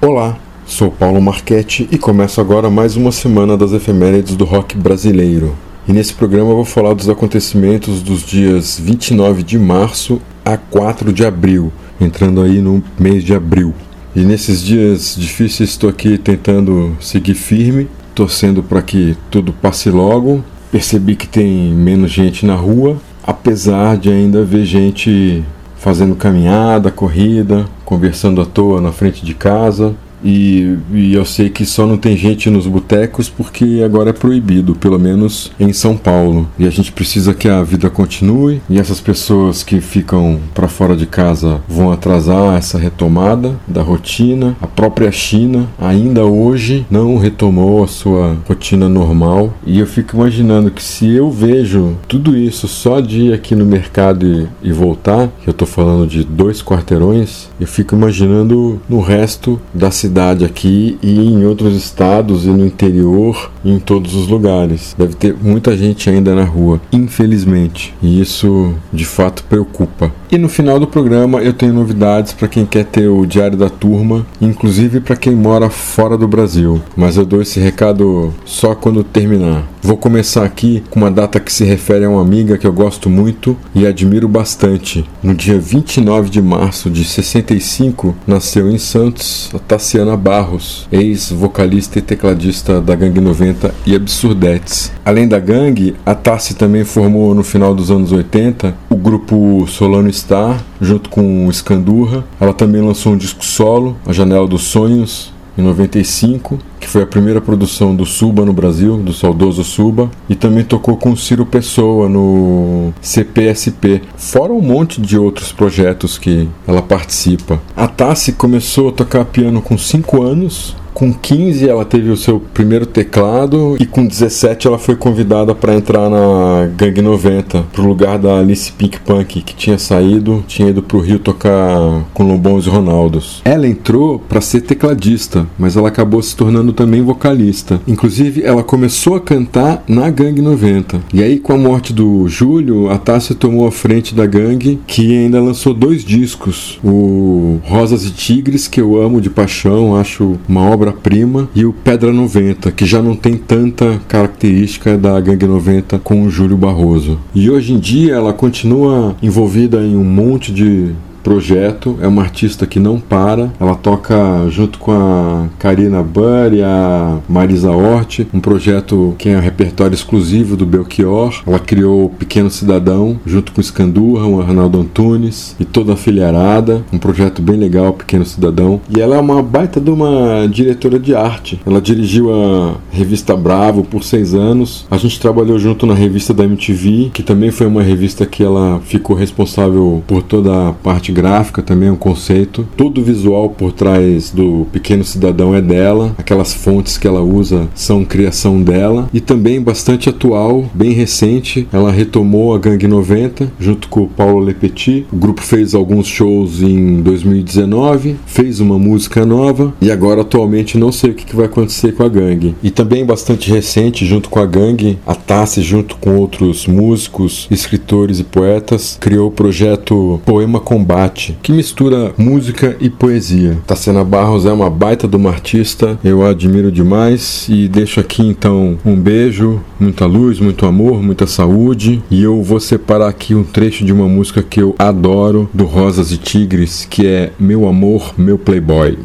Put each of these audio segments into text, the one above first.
Olá, sou Paulo Marchetti e começo agora mais uma semana das efemérides do rock brasileiro. E nesse programa eu vou falar dos acontecimentos dos dias 29 de março a 4 de abril, entrando aí no mês de abril. E nesses dias difíceis estou aqui tentando seguir firme, torcendo para que tudo passe logo. Percebi que tem menos gente na rua, apesar de ainda ver gente fazendo caminhada, corrida, conversando à toa na frente de casa. E, e, eu sei que só não tem gente nos botecos porque agora é proibido, pelo menos em São Paulo. E a gente precisa que a vida continue e essas pessoas que ficam para fora de casa vão atrasar essa retomada da rotina. A própria China ainda hoje não retomou a sua rotina normal e eu fico imaginando que se eu vejo tudo isso só de ir aqui no mercado e, e voltar, eu tô falando de dois quarteirões, eu fico imaginando no resto da cidade cidade aqui e em outros estados e no interior, em todos os lugares. Deve ter muita gente ainda na rua, infelizmente, e isso de fato preocupa. E no final do programa eu tenho novidades para quem quer ter o Diário da Turma, inclusive para quem mora fora do Brasil, mas eu dou esse recado só quando terminar. Vou começar aqui com uma data que se refere a uma amiga que eu gosto muito e admiro bastante. No dia 29 de março de 65, nasceu em Santos a Tassiana Barros, ex-vocalista e tecladista da Gangue 90 e Absurdetes. Além da gangue, a Tassi também formou no final dos anos 80 o grupo Solano Star, junto com o Scandurra. Ela também lançou um disco solo, A Janela dos Sonhos, em 95, que foi a primeira produção do Suba no Brasil, do saudoso Suba, e também tocou com Ciro Pessoa no CPSP, fora um monte de outros projetos que ela participa. A Tassi começou a tocar piano com 5 anos, com 15 ela teve o seu primeiro teclado e com 17 ela foi convidada para entrar na Gang 90, pro lugar da Alice Pink Punk, que tinha saído, tinha ido pro Rio tocar com Lobões e Ronaldos. Ela entrou para ser tecladista, mas ela acabou se tornando também vocalista. Inclusive, ela começou a cantar na Gang 90. E aí, com a morte do Júlio, a Tássia tomou a frente da Gang, que ainda lançou dois discos: o Rosas e Tigres, que eu amo de paixão, acho uma obra obra-prima, e o Pedra 90, que já não tem tanta característica da Gangue 90 com o Júlio Barroso. E hoje em dia ela continua envolvida em um monte de projeto. É uma artista que não para. Ela toca junto com a Karina Burr e a Marisa Hort, um projeto que é um repertório exclusivo do Belchior. Ela criou Pequeno Cidadão junto com o Scandurra, o Arnaldo Antunes e toda a filharada. Um projeto bem legal, Pequeno Cidadão. E ela é uma baita de uma diretora de arte. Ela dirigiu a revista Bravo por seis anos. A gente trabalhou junto na revista da MTV, que também foi uma revista que ela ficou responsável por toda a parte gráfica também, um conceito. Todo o visual por trás do Pequeno Cidadão é dela, aquelas fontes que ela usa são criação dela e também bastante atual, bem recente. Ela retomou a Gangue 90 junto com o Paulo Lepetit. O grupo fez alguns shows em 2019, fez uma música nova e agora atualmente não sei o que vai acontecer com a Gangue. E também bastante recente, junto com a Gangue, a Tassi, junto com outros músicos, escritores e poetas, criou o projeto Poema Combate que mistura música e poesia. Tassiana Barros é uma baita de uma artista, eu a admiro demais e deixo aqui então um beijo, muita luz, muito amor, muita saúde e eu vou separar aqui um trecho de uma música que eu adoro do Rosas e Tigres, que é Meu Amor, Meu Playboy.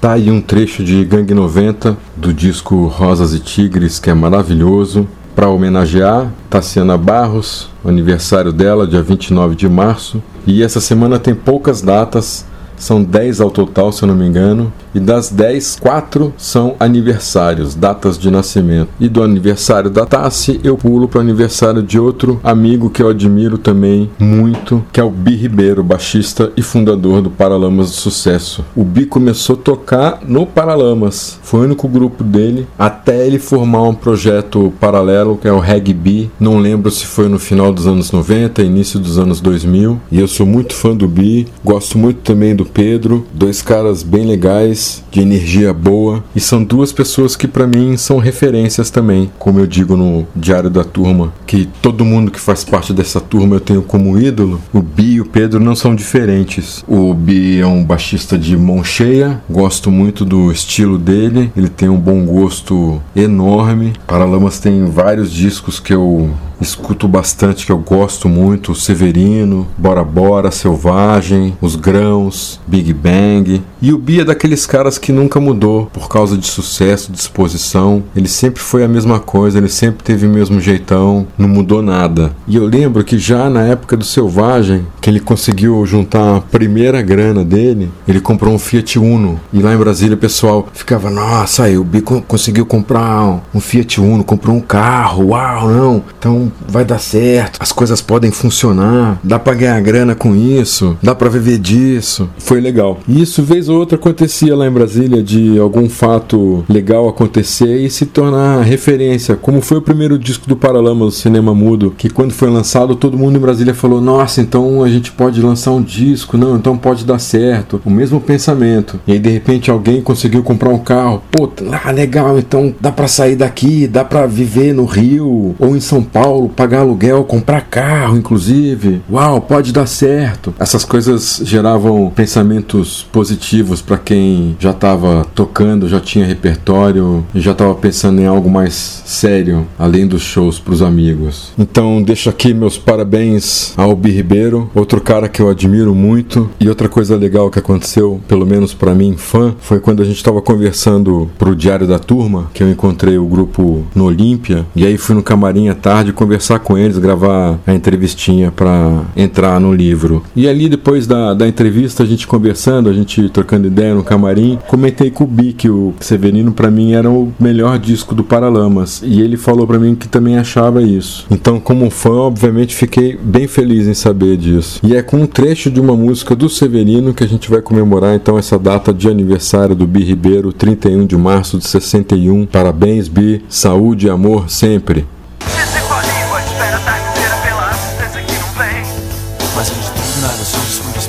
Tá aí um trecho de Gangue 90 do disco Rosas e Tigres, que é maravilhoso. Para homenagear Tassiana Barros, aniversário dela, dia 29 de março. E essa semana tem poucas datas, São 10 ao total, se eu não me engano. E das 10, 4 são aniversários, datas de nascimento. E do aniversário da Tassi, eu pulo para o aniversário de outro amigo que eu admiro também muito, que é o Bi Ribeiro, baixista e fundador do Paralamas do Sucesso. O Bi começou a tocar no Paralamas, foi o único grupo dele, até ele formar um projeto paralelo que é o Reg B. Não lembro se foi no final dos anos 90, início dos anos 2000. E eu sou muito fã do Bi, gosto muito também do Pedro, dois caras bem legais, de energia boa, e são duas pessoas que para mim são referências também, como eu digo no Diário da Turma, que todo mundo que faz parte dessa turma eu tenho como ídolo. O Bi e o Pedro não são diferentes. O Bi é um baixista de mão cheia, gosto muito do estilo dele, ele tem um bom gosto enorme. Paralamas tem vários discos que eu escuto bastante, que eu gosto muito, Severino, Bora Bora, Selvagem, Os Grãos, Big Bang. E o Bi é daqueles caras que nunca mudou por causa de sucesso, disposição. Ele sempre foi a mesma coisa, ele sempre teve o mesmo jeitão, não mudou nada. E eu lembro que já na época do Selvagem, que ele conseguiu juntar a primeira grana dele, ele comprou um Fiat Uno. E lá em Brasília o pessoal ficava, nossa, aí o Bi conseguiu comprar um Fiat Uno, comprou um carro, uau, não. Então vai dar certo, as coisas podem funcionar, dá para ganhar grana com isso, dá para viver disso. Foi legal. E isso vez ou outra acontecia lá em Brasília de algum fato legal acontecer e se tornar referência, como foi o primeiro disco do Paralama do cinema mudo, que quando foi lançado todo mundo em Brasília falou: "Nossa, então a gente pode lançar um disco, não, então pode dar certo". O mesmo pensamento. E aí de repente alguém conseguiu comprar um carro. Pô, ah, legal, então dá para sair daqui, dá para viver no Rio ou em São Paulo Paulo, pagar aluguel, comprar carro, inclusive. Uau, pode dar certo. Essas coisas geravam pensamentos positivos para quem já estava tocando, já tinha repertório e já estava pensando em algo mais sério, além dos shows para os amigos. Então, deixo aqui meus parabéns ao Bi Ribeiro, outro cara que eu admiro muito. E outra coisa legal que aconteceu, pelo menos para mim, fã, foi quando a gente estava conversando pro Diário da Turma, que eu encontrei o grupo no Olímpia, e aí fui no camarim à tarde conversar com eles, gravar a entrevistinha para entrar no livro. E ali, depois da, da entrevista, a gente conversando, a gente trocando ideia no camarim, comentei com o Bi que o Severino, para mim, era o melhor disco do Paralamas. E ele falou para mim que também achava isso. Então, como fã, obviamente, fiquei bem feliz em saber disso. E é com um trecho de uma música do Severino que a gente vai comemorar então essa data de aniversário do Bi Ribeiro, 31 de março de 61. Parabéns, Bi. Saúde e amor sempre.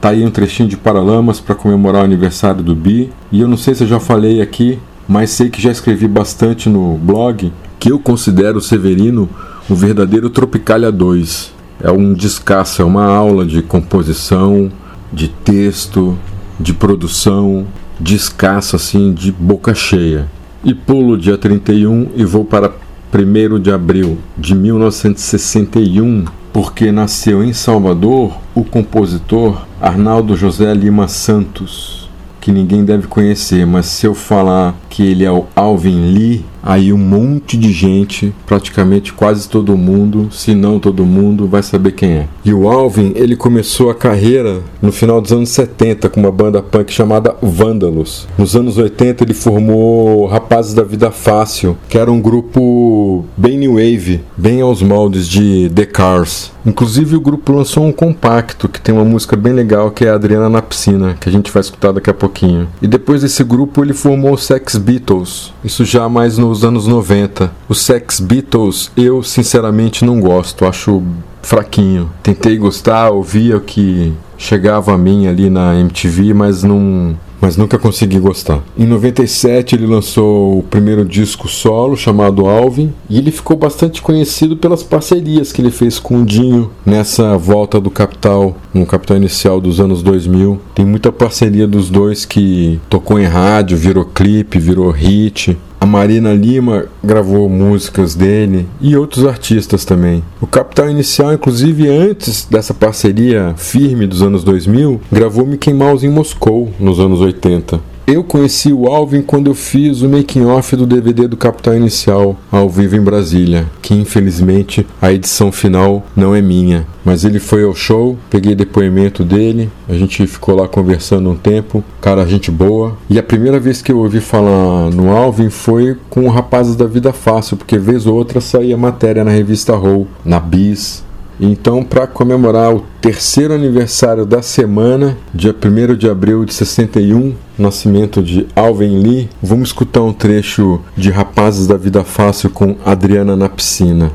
Tá aí um trechinho de Paralamas para comemorar o aniversário do Bi. E eu não sei se eu já falei aqui, mas sei que já escrevi bastante no blog que eu considero o Severino o verdadeiro Tropicalia 2 é um descasso, é uma aula de composição, de texto, de produção, descasso assim, de boca cheia. E pulo dia 31 e vou para 1 de abril de 1961, porque nasceu em Salvador o compositor Arnaldo José Lima Santos, que ninguém deve conhecer, mas se eu falar que ele é o Alvin Lee, aí um monte de gente, praticamente quase todo mundo, se não todo mundo, vai saber quem é. E o Alvin, ele começou a carreira no final dos anos 70 com uma banda punk chamada Vândalos. Nos anos 80 ele formou Rapazes da Vida Fácil, que era um grupo bem new wave, bem aos moldes de The Cars. Inclusive o grupo lançou um compacto que tem uma música bem legal que é Adriana na Piscina, que a gente vai escutar daqui a pouquinho. E depois desse grupo ele formou Sex Beatles, isso já mais nos dos anos 90. O Sex Beatles eu sinceramente não gosto, acho fraquinho. Tentei gostar, ouvia o que chegava a mim ali na MTV, mas não mas nunca consegui gostar. Em 97 ele lançou o primeiro disco solo chamado Alvin e ele ficou bastante conhecido pelas parcerias que ele fez com o Dinho nessa volta do Capital, no Capital inicial dos anos 2000. Tem muita parceria dos dois que tocou em rádio, virou clipe, virou hit. A Marina Lima gravou músicas dele e outros artistas também. O Capital Inicial, inclusive antes dessa parceria firme dos anos 2000, gravou Mickey Mouse em Moscou nos anos 80. Eu conheci o Alvin quando eu fiz o making off do DVD do Capital Inicial ao vivo em Brasília, que infelizmente a edição final não é minha. Mas ele foi ao show, peguei depoimento dele, a gente ficou lá conversando um tempo, cara, gente boa. E a primeira vez que eu ouvi falar no Alvin foi com o Rapazes da Vida Fácil, porque vez ou outra saía matéria na revista Roll, na Bis, então, para comemorar o terceiro aniversário da semana, dia 1 de abril de 61, nascimento de Alvin Lee, vamos escutar um trecho de Rapazes da Vida Fácil com Adriana na piscina.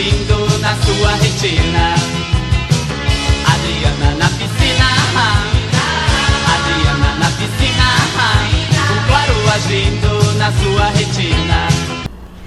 Agindo na sua retina. Adriana na piscina. Adriana na piscina. O claro agindo na sua retina.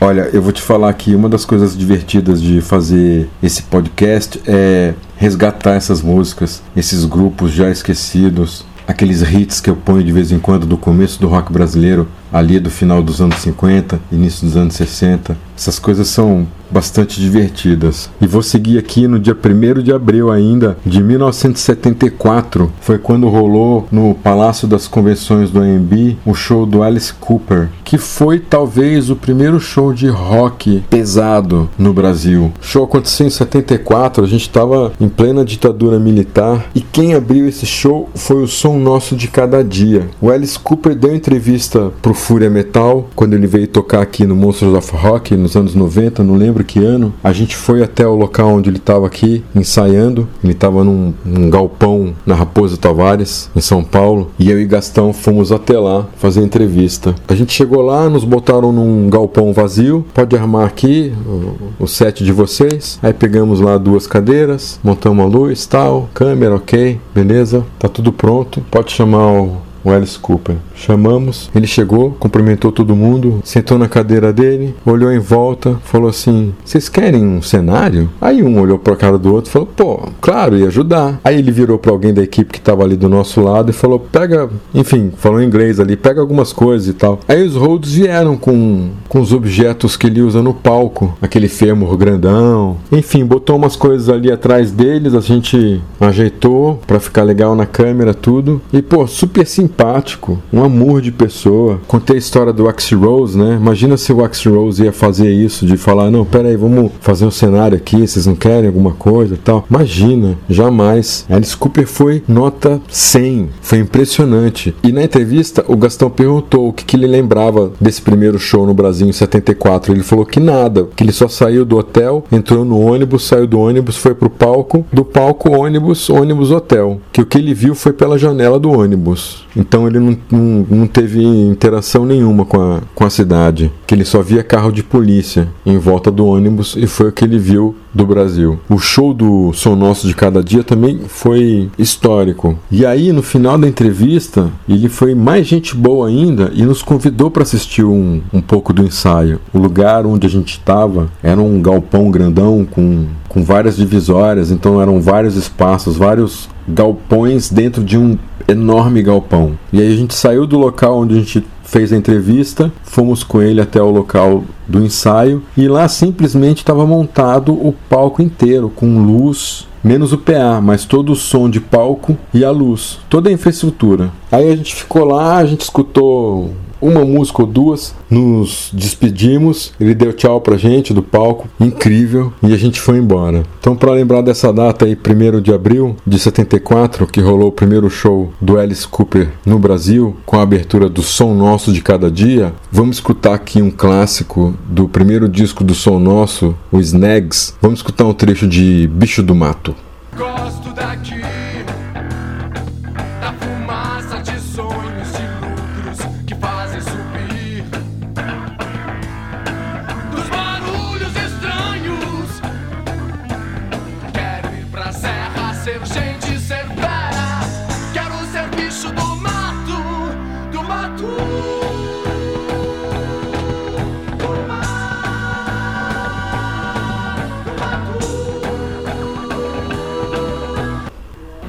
Olha, eu vou te falar que uma das coisas divertidas de fazer esse podcast é resgatar essas músicas, esses grupos já esquecidos, aqueles hits que eu ponho de vez em quando do começo do rock brasileiro, ali do final dos anos 50, início dos anos 60. Essas coisas são bastante divertidas. E vou seguir aqui no dia 1 de abril ainda de 1974. Foi quando rolou no Palácio das Convenções do AMB o show do Alice Cooper, que foi talvez o primeiro show de rock pesado no Brasil. O show aconteceu em 74, a gente estava em plena ditadura militar e quem abriu esse show foi o Som Nosso de Cada Dia. O Alice Cooper deu entrevista pro Fúria Metal quando ele veio tocar aqui no Monsters of Rock nos anos 90, não lembro ano. A gente foi até o local onde ele estava aqui ensaiando. Ele estava num, num galpão na Raposa Tavares, em São Paulo, e eu e Gastão fomos até lá fazer entrevista. A gente chegou lá, nos botaram num galpão vazio. Pode armar aqui o, o set de vocês. Aí pegamos lá duas cadeiras, montamos a luz, tal, câmera, ok, beleza, tá tudo pronto. Pode chamar o o Alice Cooper. Chamamos, ele chegou, cumprimentou todo mundo, sentou na cadeira dele, olhou em volta, falou assim: Vocês querem um cenário? Aí um olhou para a cara do outro e falou: Pô, claro, ia ajudar. Aí ele virou para alguém da equipe que estava ali do nosso lado e falou: Pega, enfim, falou em inglês ali, pega algumas coisas e tal. Aí os Rhodes vieram com, com os objetos que ele usa no palco, aquele fêmur grandão, enfim, botou umas coisas ali atrás deles, a gente ajeitou para ficar legal na câmera, tudo. E pô, super simpático simpático, um amor de pessoa. Contei a história do Axl Rose, né? Imagina se o Axl Rose ia fazer isso, de falar, não, pera aí, vamos fazer um cenário aqui, vocês não querem alguma coisa tal. Imagina, jamais. Alice Cooper foi nota 100, foi impressionante. E na entrevista, o Gastão perguntou o que, que ele lembrava desse primeiro show no Brasil em 74. Ele falou que nada, que ele só saiu do hotel, entrou no ônibus, saiu do ônibus, foi pro palco, do palco ônibus, ônibus hotel. Que o que ele viu foi pela janela do ônibus. Então ele não, não, não, teve interação nenhuma com a, com a cidade, que ele só via carro de polícia em volta do ônibus e foi o que ele viu do Brasil. O show do Som Nosso de Cada Dia também foi histórico. E aí, no final da entrevista, ele foi mais gente boa ainda e nos convidou para assistir um, um pouco do ensaio. O lugar onde a gente estava era um galpão grandão com, com várias divisórias, então eram vários espaços, vários galpões dentro de um enorme galpão. E aí a gente saiu do local onde a gente fez a entrevista, fomos com ele até o local do ensaio e lá simplesmente estava montado o palco inteiro com luz, menos o PA, mas todo o som de palco e a luz, toda a infraestrutura. Aí a gente ficou lá, a gente escutou uma música ou duas, nos despedimos, ele deu tchau pra gente do palco, incrível, e a gente foi embora. Então, para lembrar dessa data aí, 1 de abril de 74, que rolou o primeiro show do Alice Cooper no Brasil, com a abertura do Som Nosso de Cada Dia, vamos escutar aqui um clássico do primeiro disco do Som Nosso, o Snags. Vamos escutar um trecho de Bicho do Mato. Gosto daqui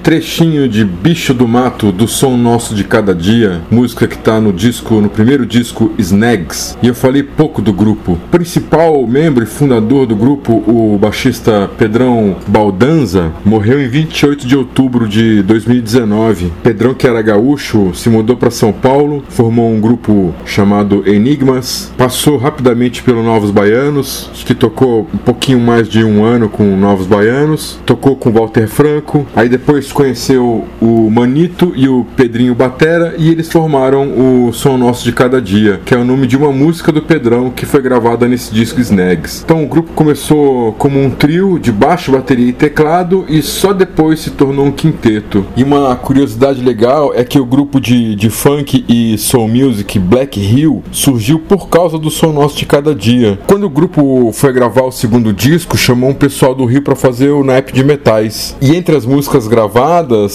trechinho de Bicho do Mato do Som Nosso de Cada Dia, música que tá no disco, no primeiro disco Snags. E eu falei pouco do grupo. O principal membro e fundador do grupo, o baixista Pedrão Baldanza, morreu em 28 de outubro de 2019. Pedrão, que era gaúcho, se mudou para São Paulo, formou um grupo chamado Enigmas, passou rapidamente pelo Novos Baianos, que tocou um pouquinho mais de um ano com Novos Baianos, tocou com Walter Franco, aí depois conheceu o Manito e o Pedrinho Batera e eles formaram o Som Nosso de Cada Dia, que é o nome de uma música do Pedrão que foi gravada nesse disco Snags. Então o grupo começou como um trio de baixo, bateria e teclado e só depois se tornou um quinteto. E uma curiosidade legal é que o grupo de, de funk e soul music Black Hill surgiu por causa do Som Nosso de Cada Dia. Quando o grupo foi gravar o segundo disco, chamou um pessoal do Rio para fazer o naipe de metais. E entre as músicas gravadas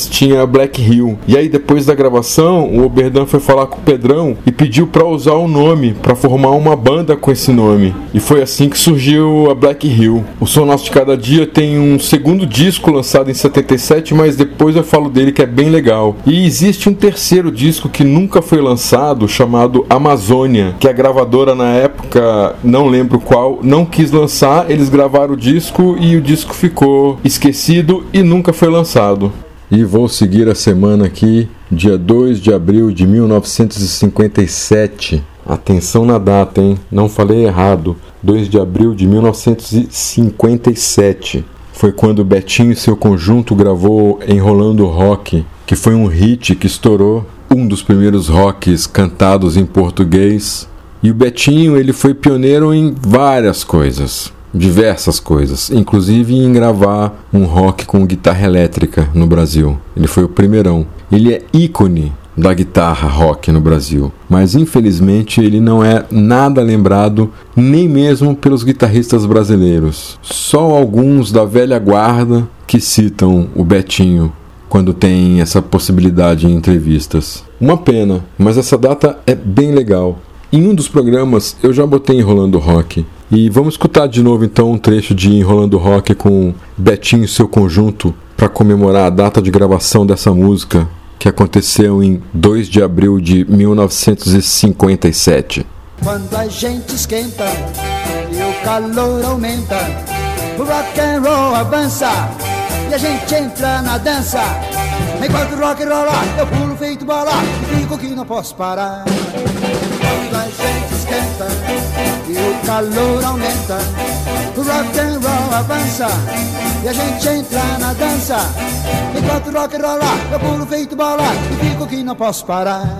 tinha Black Hill. E aí depois da gravação, o Oberdan foi falar com o Pedrão e pediu para usar o nome, para formar uma banda com esse nome. E foi assim que surgiu a Black Hill. O Som Nosso de Cada Dia tem um segundo disco lançado em 77, mas depois eu falo dele que é bem legal. E existe um terceiro disco que nunca foi lançado, chamado Amazônia, que a gravadora na época, não lembro qual, não quis lançar, eles gravaram o disco e o disco ficou esquecido e nunca foi lançado. E vou seguir a semana aqui, dia 2 de abril de 1957. Atenção na data, hein? Não falei errado. 2 de abril de 1957. Foi quando Betinho e seu conjunto gravou Enrolando Rock, que foi um hit que estourou, um dos primeiros rocks cantados em português. E o Betinho, ele foi pioneiro em várias coisas diversas coisas, inclusive em gravar um rock com guitarra elétrica no Brasil. Ele foi o primeirão. Ele é ícone da guitarra rock no Brasil, mas infelizmente ele não é nada lembrado nem mesmo pelos guitarristas brasileiros. Só alguns da velha guarda que citam o Betinho quando tem essa possibilidade em entrevistas. Uma pena, mas essa data é bem legal. Em um dos programas eu já botei Enrolando Rock. E vamos escutar de novo então um trecho de Enrolando Rock com Betinho e seu conjunto para comemorar a data de gravação dessa música que aconteceu em 2 de abril de 1957. Quando a gente esquenta e o calor aumenta, o rock and roll avança e a gente entra na dança. Enquanto o rock rola, eu pulo feito bola e fico que não posso parar. Quando a gente esquenta e o calor aumenta, o rock and roll avança e a gente entra na dança. Enquanto o rock eu pulo feito bola e fico que não posso parar.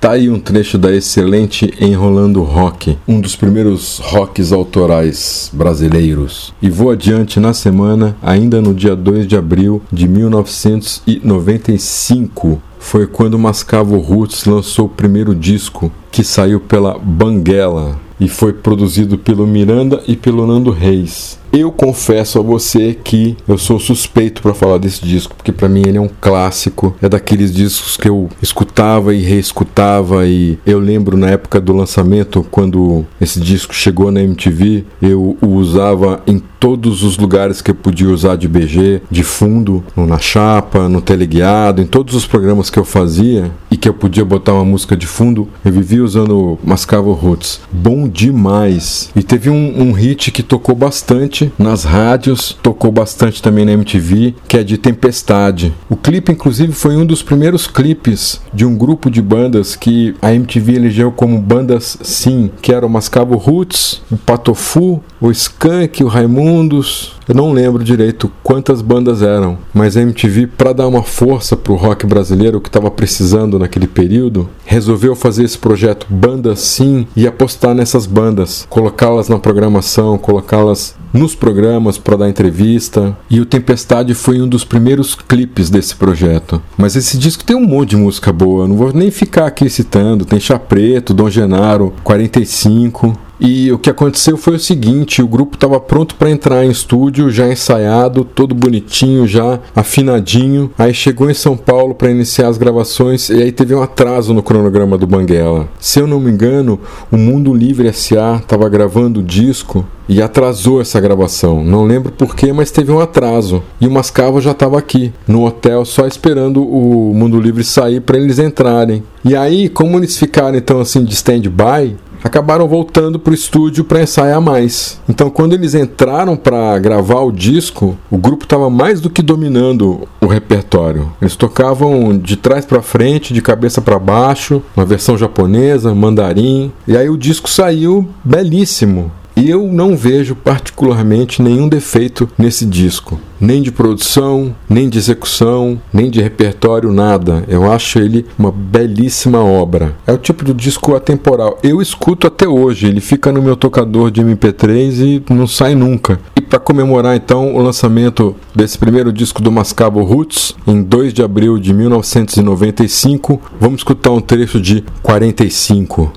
Tá aí um trecho da excelente Enrolando Rock, um dos primeiros rocks autorais brasileiros. E vou adiante na semana, ainda no dia 2 de abril de 1995. Foi quando Mascavo Roots lançou o primeiro disco, que saiu pela Banguela e foi produzido pelo Miranda e pelo Nando Reis. Eu confesso a você que eu sou suspeito para falar desse disco, porque para mim ele é um clássico. É daqueles discos que eu escutava e reescutava e eu lembro na época do lançamento, quando esse disco chegou na MTV, eu o usava em todos os lugares que eu podia usar de BG, de fundo, na chapa, no teleguiado, em todos os programas que eu fazia e que eu podia botar uma música de fundo, eu vivia usando Mascavo Roots. Bom demais. E teve um, um hit que tocou bastante nas rádios, tocou bastante também na MTV, que é de Tempestade. O clipe, inclusive, foi um dos primeiros clipes de um grupo de bandas que a MTV elegeu como bandas sim, que eram Mascavo Roots, o Patofu, o Skank, o Raimundos. Eu não lembro direito quantas bandas eram, mas a MTV, para dar uma força pro rock brasileiro que estava precisando naquele período, resolveu fazer esse projeto Bandas Sim e apostar nessas bandas, colocá-las na programação, colocá-las nos programas para dar entrevista. E o Tempestade foi um dos primeiros clipes desse projeto. Mas esse disco tem um monte de música boa, não vou nem ficar aqui citando. Tem Chá Preto, Dom Genaro, 45. E o que aconteceu foi o seguinte: o grupo estava pronto para entrar em estúdio, já ensaiado, todo bonitinho, já afinadinho. Aí chegou em São Paulo para iniciar as gravações e aí teve um atraso no cronograma do Banguela. Se eu não me engano, o Mundo Livre SA estava gravando o disco e atrasou essa gravação. Não lembro porquê, mas teve um atraso. E o Mascavo já estava aqui, no hotel, só esperando o Mundo Livre sair para eles entrarem. E aí, como eles ficaram então assim de stand-by, acabaram voltando para o estúdio para ensaiar mais. Então, quando eles entraram para gravar o disco, o grupo estava mais do que dominando o repertório. Eles tocavam de trás para frente, de cabeça para baixo, uma versão japonesa, mandarim. E aí o disco saiu belíssimo. Eu não vejo particularmente nenhum defeito nesse disco, nem de produção, nem de execução, nem de repertório, nada. Eu acho ele uma belíssima obra. É o tipo de disco atemporal. Eu escuto até hoje, ele fica no meu tocador de MP3 e não sai nunca. E para comemorar então o lançamento desse primeiro disco do Mascabo Roots, em 2 de abril de 1995, vamos escutar um trecho de 45.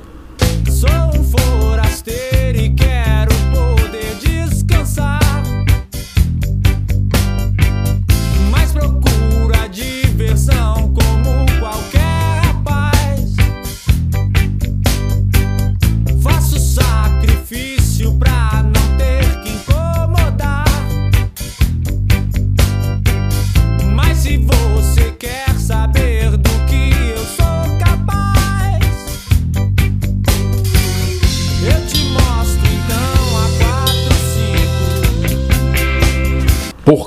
Sou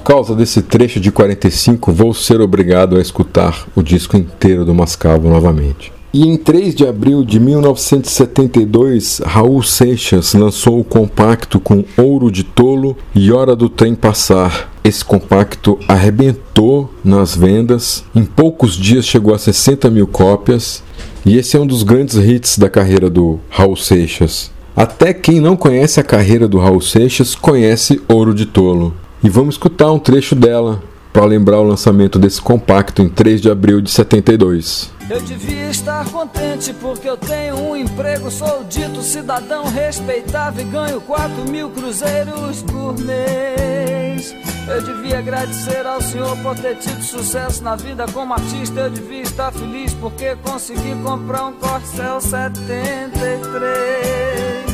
causa desse trecho de 45, vou ser obrigado a escutar o disco inteiro do Mascavo novamente. E em 3 de abril de 1972, Raul Seixas lançou o compacto com Ouro de Tolo e Hora do Trem Passar. Esse compacto arrebentou nas vendas, em poucos dias chegou a 60 mil cópias, e esse é um dos grandes hits da carreira do Raul Seixas. Até quem não conhece a carreira do Raul Seixas conhece Ouro de Tolo. E vamos escutar um trecho dela para lembrar o lançamento desse compacto em 3 de abril de 72. Eu devia estar contente porque eu tenho um emprego, sou dito cidadão respeitável e ganho 4 mil cruzeiros por mês. Eu devia agradecer ao senhor por ter tido sucesso na vida como artista. Eu devia estar feliz porque consegui comprar um Corcel 73.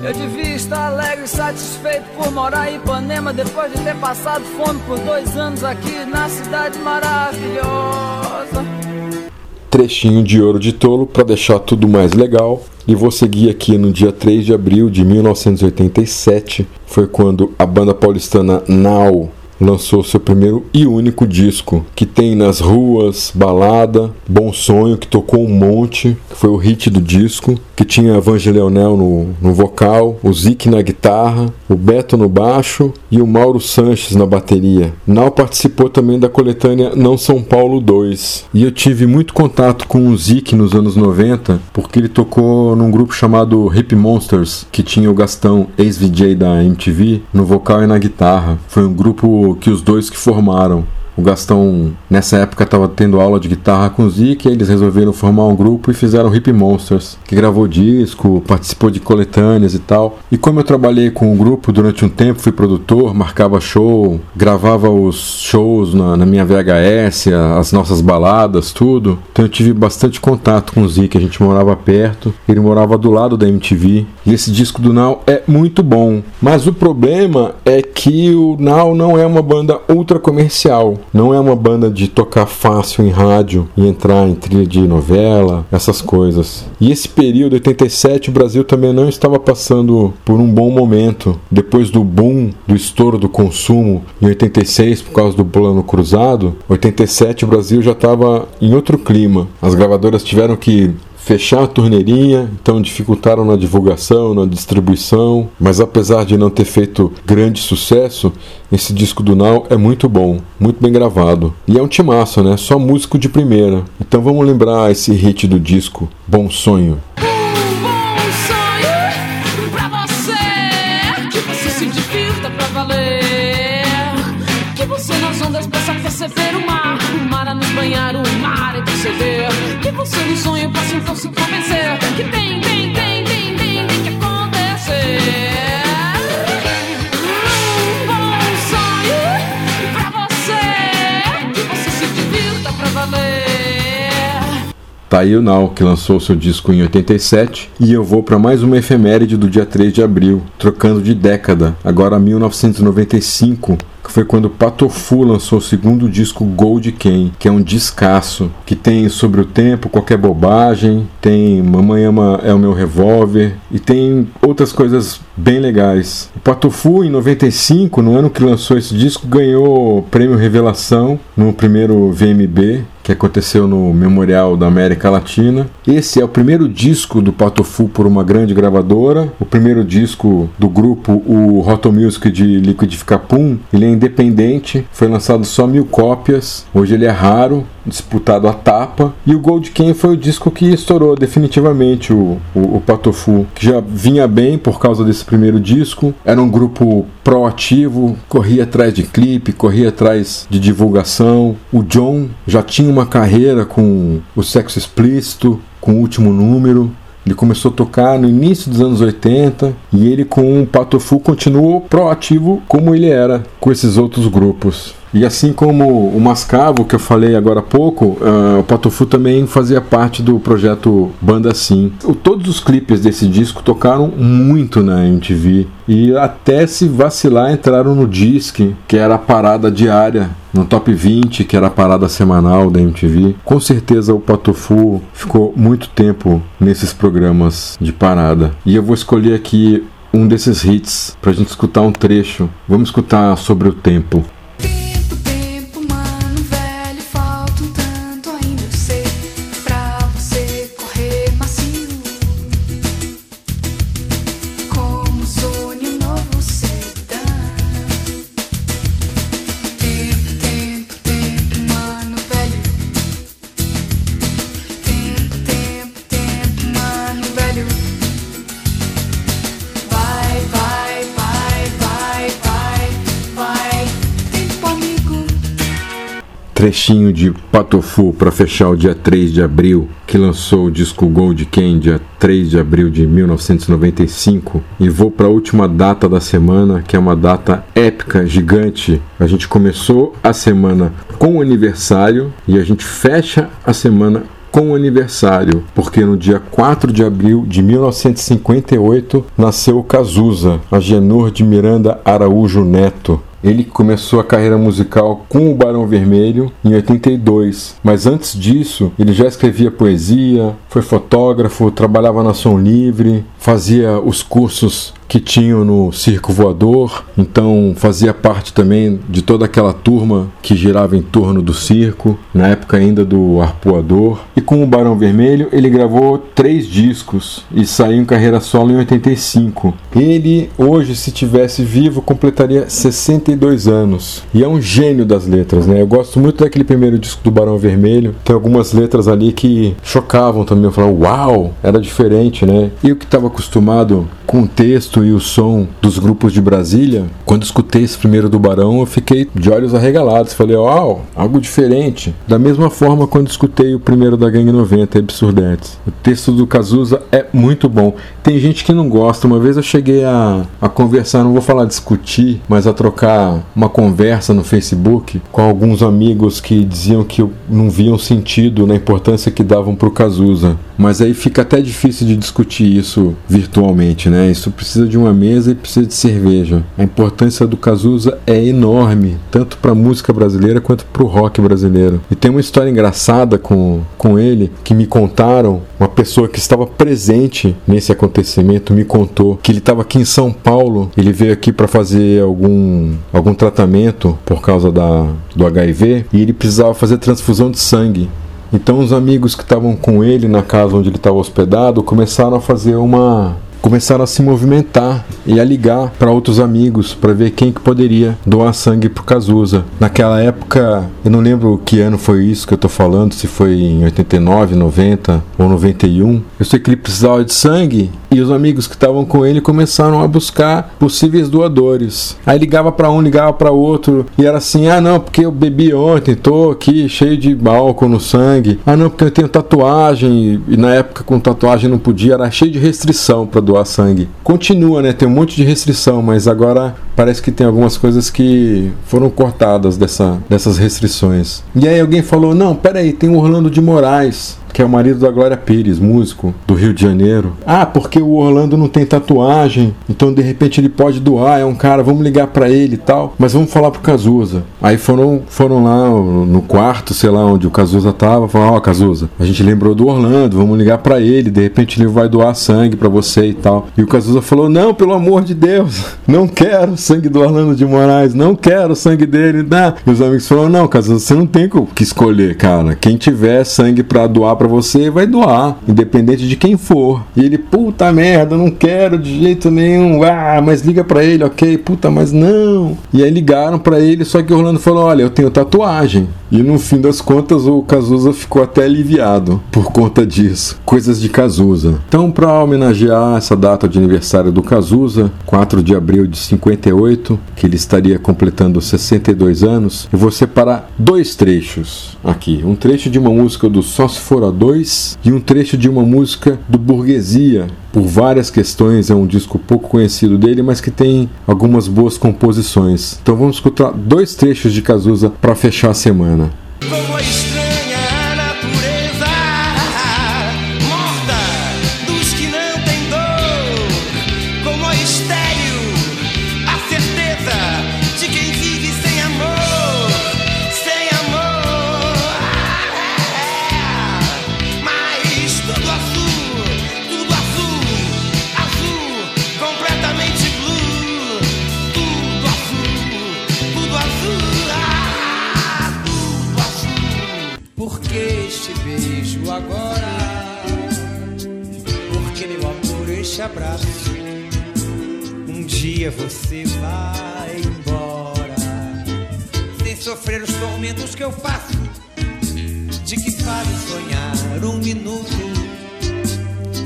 Eu devia estar alegre e satisfeito por morar em Ipanema depois de ter passado fome por dois anos aqui na cidade maravilhosa. Trechinho de Ouro de Tolo para deixar tudo mais legal. E vou seguir aqui no dia 3 de abril de 1987. Foi quando a banda paulistana Now lançou seu primeiro e único disco, que tem nas ruas, balada, Bom Sonho, que tocou um monte, que foi o hit do disco, que tinha Vange Leonel no, no vocal, o Zic na guitarra, o Beto no baixo e o Mauro Sanches na bateria. Nau participou também da coletânea Não São Paulo 2. E eu tive muito contato com o Zic nos anos 90, porque ele tocou num grupo chamado Hip Monsters, que tinha o Gastão, ex-VJ da MTV, no vocal e na guitarra. Foi um grupo que os dois que formaram. O Gastão, nessa época, estava tendo aula de guitarra com o Zic, e eles resolveram formar um grupo e fizeram Hip Monsters, que gravou disco, participou de coletâneas e tal. E como eu trabalhei com o grupo durante um tempo, fui produtor, marcava show, gravava os shows na, na minha VHS, as nossas baladas, tudo. Então eu tive bastante contato com o Zic, a gente morava perto, ele morava do lado da MTV. E esse disco do Now é muito bom. Mas o problema é que o Now não é uma banda ultra comercial. Não é uma banda de tocar fácil em rádio e entrar em trilha de novela, essas coisas. E esse período, 87, o Brasil também não estava passando por um bom momento. Depois do boom, do estouro do consumo em 86 por causa do plano cruzado, 87 o Brasil já estava em outro clima. As gravadoras tiveram que fechar a torneirinha, então dificultaram na divulgação, na distribuição, mas apesar de não ter feito grande sucesso, esse disco do Now é muito bom, muito bem gravado. E é um timaço, né? Só músico de primeira. Então vamos lembrar esse hit do disco, Bom Sonho. Um Tá aí o Now, que lançou seu disco em 87, e eu vou para mais uma efeméride do dia 3 de abril, trocando de década, agora 1995, que foi quando Patofu lançou o segundo disco Gold Ken, que é um discaço, que tem Sobre o Tempo, Qualquer Bobagem, tem Mamãe Ama é o Meu Revólver, e tem outras coisas bem legais. O Patofu, em 95, no ano que lançou esse disco, ganhou o prêmio Revelação no primeiro VMB, que aconteceu no Memorial da América Latina. Esse é o primeiro disco do Patofu por uma grande gravadora, o primeiro disco do grupo, o Roto Music de Liquidificar Pum. Ele é independente, foi lançado só mil cópias, hoje ele é raro, disputado a tapa. E o Gold Ken foi o disco que estourou definitivamente o, o, o Patofu, que já vinha bem por causa desse primeiro disco. Era um grupo proativo, corria atrás de clipe, corria atrás de divulgação. O John já tinha uma carreira com o sexo explícito, com o último número. Ele começou a tocar no início dos anos 80 e ele com o Patofu continuou proativo como ele era com esses outros grupos. E assim como o Mascavo, que eu falei agora há pouco, uh, o Patofu também fazia parte do projeto Banda Sim. Todos os clipes desse disco tocaram muito na MTV e até se vacilar entraram no Disque, que era a parada diária, no Top 20, que era a parada semanal da MTV. Com certeza o Patofu ficou muito tempo nesses programas de parada. E eu vou escolher aqui um desses hits pra gente escutar um trecho. Vamos escutar sobre o tempo, Trechinho de Patofu para fechar o dia 3 de abril, que lançou o disco Gold Ken, dia 3 de abril de 1995. E vou para a última data da semana, que é uma data épica, gigante. A gente começou a semana com o aniversário e a gente fecha a semana com o aniversário, porque no dia 4 de abril de 1958 nasceu Cazuza, Agenor de Miranda Araújo Neto. Ele começou a carreira musical com o Barão Vermelho em 82, mas antes disso ele já escrevia poesia, foi fotógrafo, trabalhava na Som Livre, fazia os cursos que tinham no Circo Voador, então fazia parte também de toda aquela turma que girava em torno do circo, na época ainda do Arpoador. E com o Barão Vermelho ele gravou três discos e saiu em carreira solo em 85. Ele, hoje, se tivesse vivo, completaria 62 anos. E é um gênio das letras, né? Eu gosto muito daquele primeiro disco do Barão Vermelho. Tem algumas letras ali que chocavam também. Eu falava, uau, era diferente, né? E o que estava acostumado com o texto e o som dos grupos de Brasília, quando escutei esse primeiro do Barão, eu fiquei de olhos arregalados. Falei, uau, algo diferente. Da mesma forma, quando escutei o primeiro da Gangue 90, Absurdetes. O texto do Cazuza é muito bom. Tem gente que não gosta. Uma vez eu cheguei a, a conversar, não vou falar discutir, mas a trocar uma conversa no Facebook com alguns amigos que diziam que não viam sentido na importância que davam pro Cazuza. Mas aí fica até difícil de discutir isso virtualmente, né? Isso precisa de uma mesa e precisa de cerveja. A importância do Cazuza é enorme, tanto para a música brasileira quanto para o rock brasileiro. E tem uma história engraçada com, com ele que me contaram. Uma pessoa que estava presente nesse acontecimento me contou que ele estava aqui em São Paulo. Ele veio aqui para fazer algum, algum tratamento por causa da, do HIV e ele precisava fazer transfusão de sangue. Então os amigos que estavam com ele na casa onde ele estava hospedado começaram a fazer uma começaram a se movimentar e a ligar para outros amigos para ver quem que poderia doar sangue pro Cazuza. Naquela época, eu não lembro que ano foi isso que eu tô falando, se foi em 89, 90 ou 91. Eu sei que ele precisava de sangue e os amigos que estavam com ele começaram a buscar possíveis doadores. Aí ligava para um, ligava para outro e era assim: "Ah, não, porque eu bebi ontem, tô aqui cheio de álcool no sangue. Ah, não, porque eu tenho tatuagem e na época com tatuagem não podia, era cheio de restrição para doar sangue. Continua, né? Tem um monte de restrição, mas agora parece que tem algumas coisas que foram cortadas dessa, dessas restrições. E aí alguém falou: não, peraí, tem o Orlando de Moraes, que é o marido da Glória Pires, músico do Rio de Janeiro. Ah, porque o Orlando não tem tatuagem, então de repente ele pode doar, é um cara, vamos ligar para ele e tal, mas vamos falar pro Cazuza. Aí foram, foram lá no quarto, sei lá onde o Cazuza tava, falaram: Ó, oh, Cazuza, a gente lembrou do Orlando, vamos ligar para ele, de repente ele vai doar sangue para você e tal. E o Cazuza falou: Não, pelo amor de Deus, não quero sangue do Orlando de Moraes, não quero sangue dele, dá. E os amigos falaram: Não, Cazuza, você não tem o que escolher, cara. Quem tiver sangue para doar para você, vai doar, independente de quem for. E ele, puta merda, não quero de jeito nenhum. Ah, mas liga para ele, ok? Puta, mas não. E aí ligaram para ele, só que o Orlando falou: Olha, eu tenho tatuagem. E no fim das contas, o Cazuza ficou até aliviado por conta disso. Coisas de Cazuza. Então, para homenagear essa data de aniversário do Cazuza, 4 de abril de 58, que ele estaria completando 62 anos, eu vou separar dois trechos aqui. Um trecho de uma música do Só Se For a Dois e um trecho de uma música do Burguesia. Por várias questões, é um disco pouco conhecido dele, mas que tem algumas boas composições. Então vamos escutar dois trechos de Cazuza para fechar a semana. Como é você vai embora, sem sofrer os tormentos que eu passo. De que vale sonhar um minuto?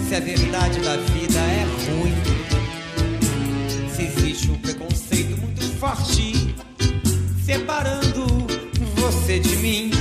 Se a verdade da vida é ruim, se existe um preconceito muito forte, separando você de mim.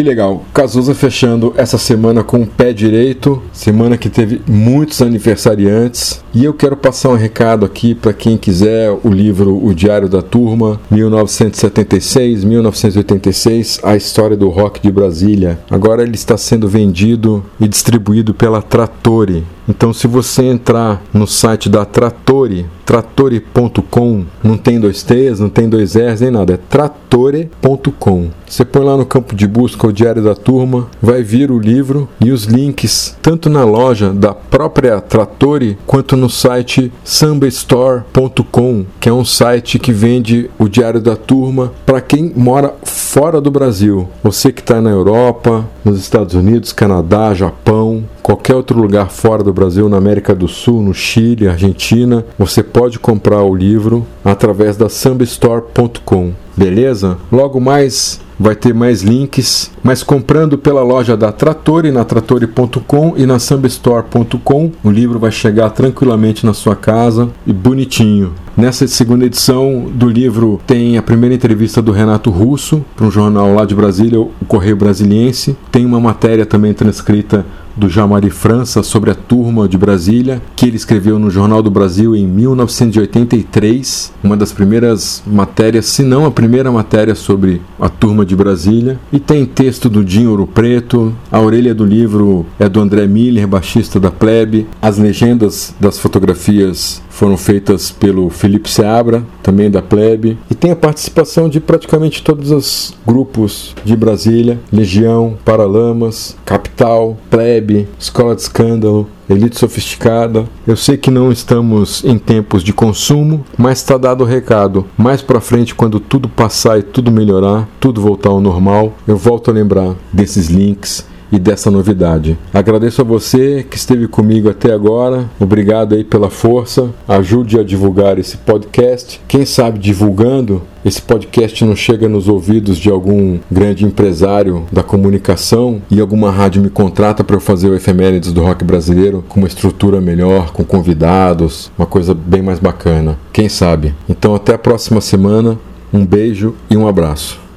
Que legal, Cazuza fechando essa semana com o pé direito, semana que teve muitos aniversariantes. E eu quero passar um recado aqui para quem quiser o livro O Diário da Turma, 1976-1986, a história do rock de Brasília. Agora ele está sendo vendido e distribuído pela Trattori. Então, se você entrar no site da Trattori, trattori.com, não tem dois T's, não tem dois R's, nem nada, é trattori.com. Você põe lá no campo de busca o Diário da Turma, vai vir o livro e os links, tanto na loja da própria Trattori, quanto no site sambastore.com, que é um site que vende o Diário da Turma para quem mora fora do Brasil. Você que está na Europa, nos Estados Unidos, Canadá, Japão, qualquer outro lugar fora do Brasil, na América do Sul, no Chile, Argentina, você pode comprar o livro através da sambastore.com. Beleza? Logo mais vai ter mais links, mas comprando pela loja da Trattori, na trattori.com e na sambastore.com, o livro vai chegar tranquilamente na sua casa e bonitinho. Nessa segunda edição do livro tem a primeira entrevista do Renato Russo para um jornal lá de Brasília, o Correio Brasiliense. Tem uma matéria também transcrita do Jamari França sobre a turma de Brasília, que ele escreveu no Jornal do Brasil em 1983, uma das primeiras matérias, se não a primeira matéria sobre a turma de Brasília. E tem texto do Dinho Ouro Preto, a orelha do livro é do André Miller, baixista da Plebe, as legendas das fotografias foram feitas pelo Felipe Seabra, também da Plebe, e tem a participação de praticamente todos os grupos de Brasília: Legião, Paralamas, Capital, Plebe, Escola de Escândalo, Elite Sofisticada. Eu sei que não estamos em tempos de consumo, mas está dado o recado. Mais para frente, quando tudo passar e tudo melhorar, tudo voltar ao normal, eu volto a lembrar desses links e dessa novidade. Agradeço a você que esteve comigo até agora. Obrigado aí pela força. Ajude a divulgar esse podcast. Quem sabe divulgando esse podcast não chega nos ouvidos de algum grande empresário da comunicação e alguma rádio me contrata para eu fazer o efemérides do rock brasileiro com uma estrutura melhor, com convidados, uma coisa bem mais bacana. Quem sabe? Então até a próxima semana. Um beijo e um abraço.